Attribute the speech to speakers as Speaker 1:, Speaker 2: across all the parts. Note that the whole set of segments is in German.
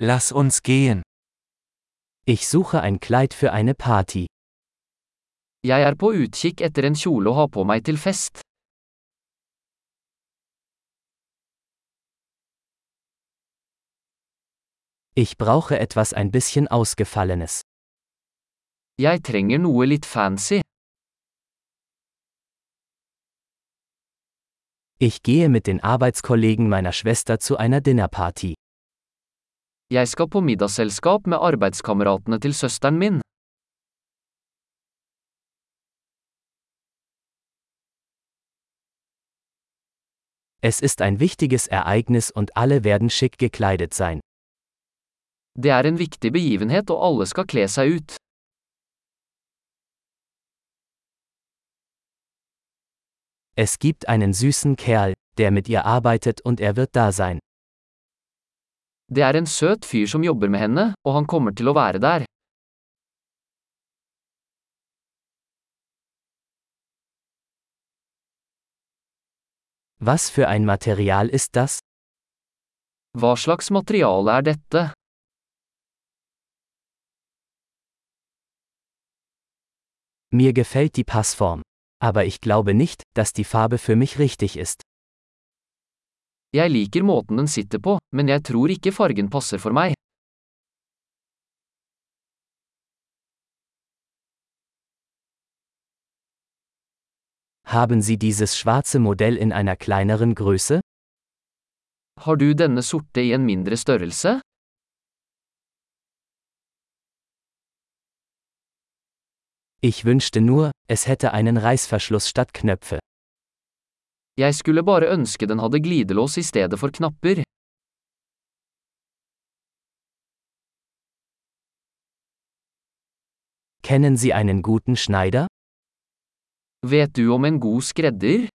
Speaker 1: Lass uns gehen.
Speaker 2: Ich suche ein Kleid für eine Party.
Speaker 3: Jeg er på utkikk etter en kjole å ha på meg til fest.
Speaker 2: Ich brauche etwas ein bisschen Ausgefallenes.
Speaker 3: Jeg trenger noe litt fancy.
Speaker 2: Ich gehe mit den Arbeitskollegen meiner Schwester zu einer Dinnerparty.
Speaker 3: Jeg skal på middagsselskap med arbeidskameratene til søsteren min.
Speaker 2: Es ist ein wichtiges Ereignis und alle werden schick gekleidet sein.
Speaker 3: Det er en viktig begivenhet og alle skal kle seg ut.
Speaker 2: Es gibt einen süßen Kerl, der mit ihr arbeitet und er wird da sein.
Speaker 3: Det er en søt fyr som jobber med henne, og han kommer til å være der.
Speaker 2: Was für ein Material ist das?
Speaker 3: Hva slags materiale er dette?
Speaker 2: Mir gefällt die Passform. Aber ich glaube nicht, dass die Farbe für mich richtig ist.
Speaker 3: Jeg liker måten den sitter på, men jeg tror ikke fargen passer for meg.
Speaker 2: Haben Sie dieses schwarze Modell in einer kleineren Größe?
Speaker 3: Har du denne sorte i en mindre størrelse?
Speaker 2: Ich wünschte nur, es hätte einen Reißverschluss statt Knöpfe.
Speaker 3: Jeg skulle bare ønske den hadde glidelås i stedet for knapper.
Speaker 2: Kennen Sie einen guten Schneider?
Speaker 3: Vet du om en god skredder?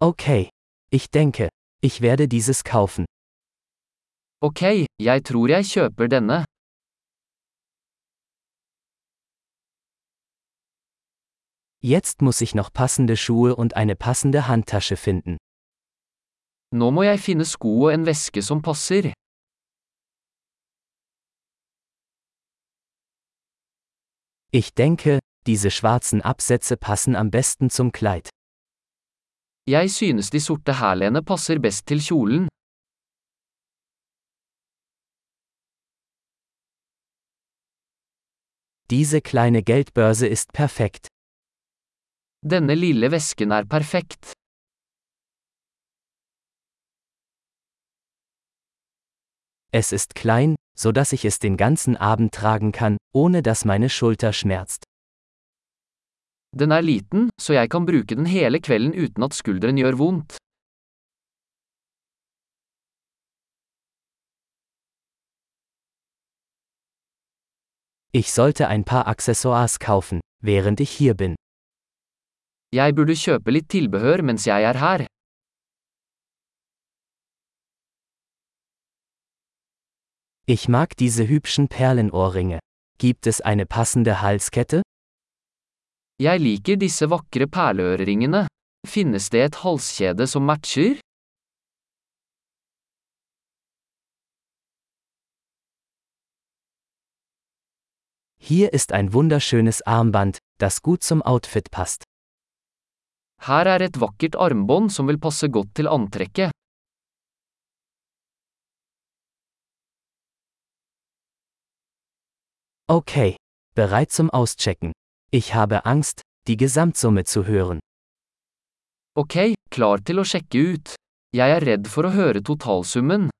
Speaker 2: Okay. Ich denke, ich werde dieses kaufen.
Speaker 3: Ok, jeg tror jeg kjøper denne.
Speaker 2: Jetzt muss ich noch passende Schuhe und eine passende Handtasche finden.
Speaker 3: Nå må jeg finne sko og en veske som passer.
Speaker 2: Ich denke, diese schwarzen Absätze passen am besten zum Kleid.
Speaker 3: Jeg synes de sorte hælene passer best til kjolen.
Speaker 2: Diese kleine Geldbörse ist perfekt.
Speaker 3: Denne lille vesken er perfekt.
Speaker 2: Es ist klein, so dass ich es den ganzen Abend tragen kann, ohne dass meine Schulter schmerzt.
Speaker 3: Den er liten, så jeg kan bruke den hele kvelden uten at skulderen gjør vondt.
Speaker 2: Ich sollte ein paar Accessoires kaufen, während ich hier bin.
Speaker 3: Jeg burde kjøpe litt tilbehør mens jeg er her.
Speaker 2: Ich mag diese hübschen Perlenohrringe. Gibt es eine passende Halskette?
Speaker 3: Jeg liker disse vakre perleøreringene. Finnes det et halskjede som matcher?
Speaker 2: Hier ist ein wunderschönes Armband, das gut zum Outfit passt.
Speaker 3: Her er et vakkert armbånd som vil passe godt til antrekket.
Speaker 2: Okay. Bereit zum Auschecken. Ich habe Angst, die Gesamtsumme zu hören.
Speaker 3: Ok, klar til å sjekke ut. Jeg er redd for å høre totalsummen.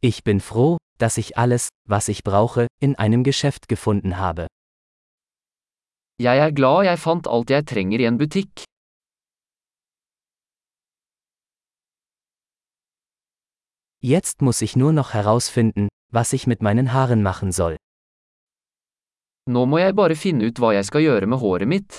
Speaker 2: Ich bin froh, dass ich alles, was ich brauche, in einem Geschäft gefunden habe.
Speaker 3: Jeg er glad jeg fant alt jeg trenger i en butikk.
Speaker 2: Jetzt muss ich nur noch herausfinden, was ich mit meinen Haaren machen soll.
Speaker 3: Nå må jeg bare finne ut hva jeg skal gjøre med håret mitt.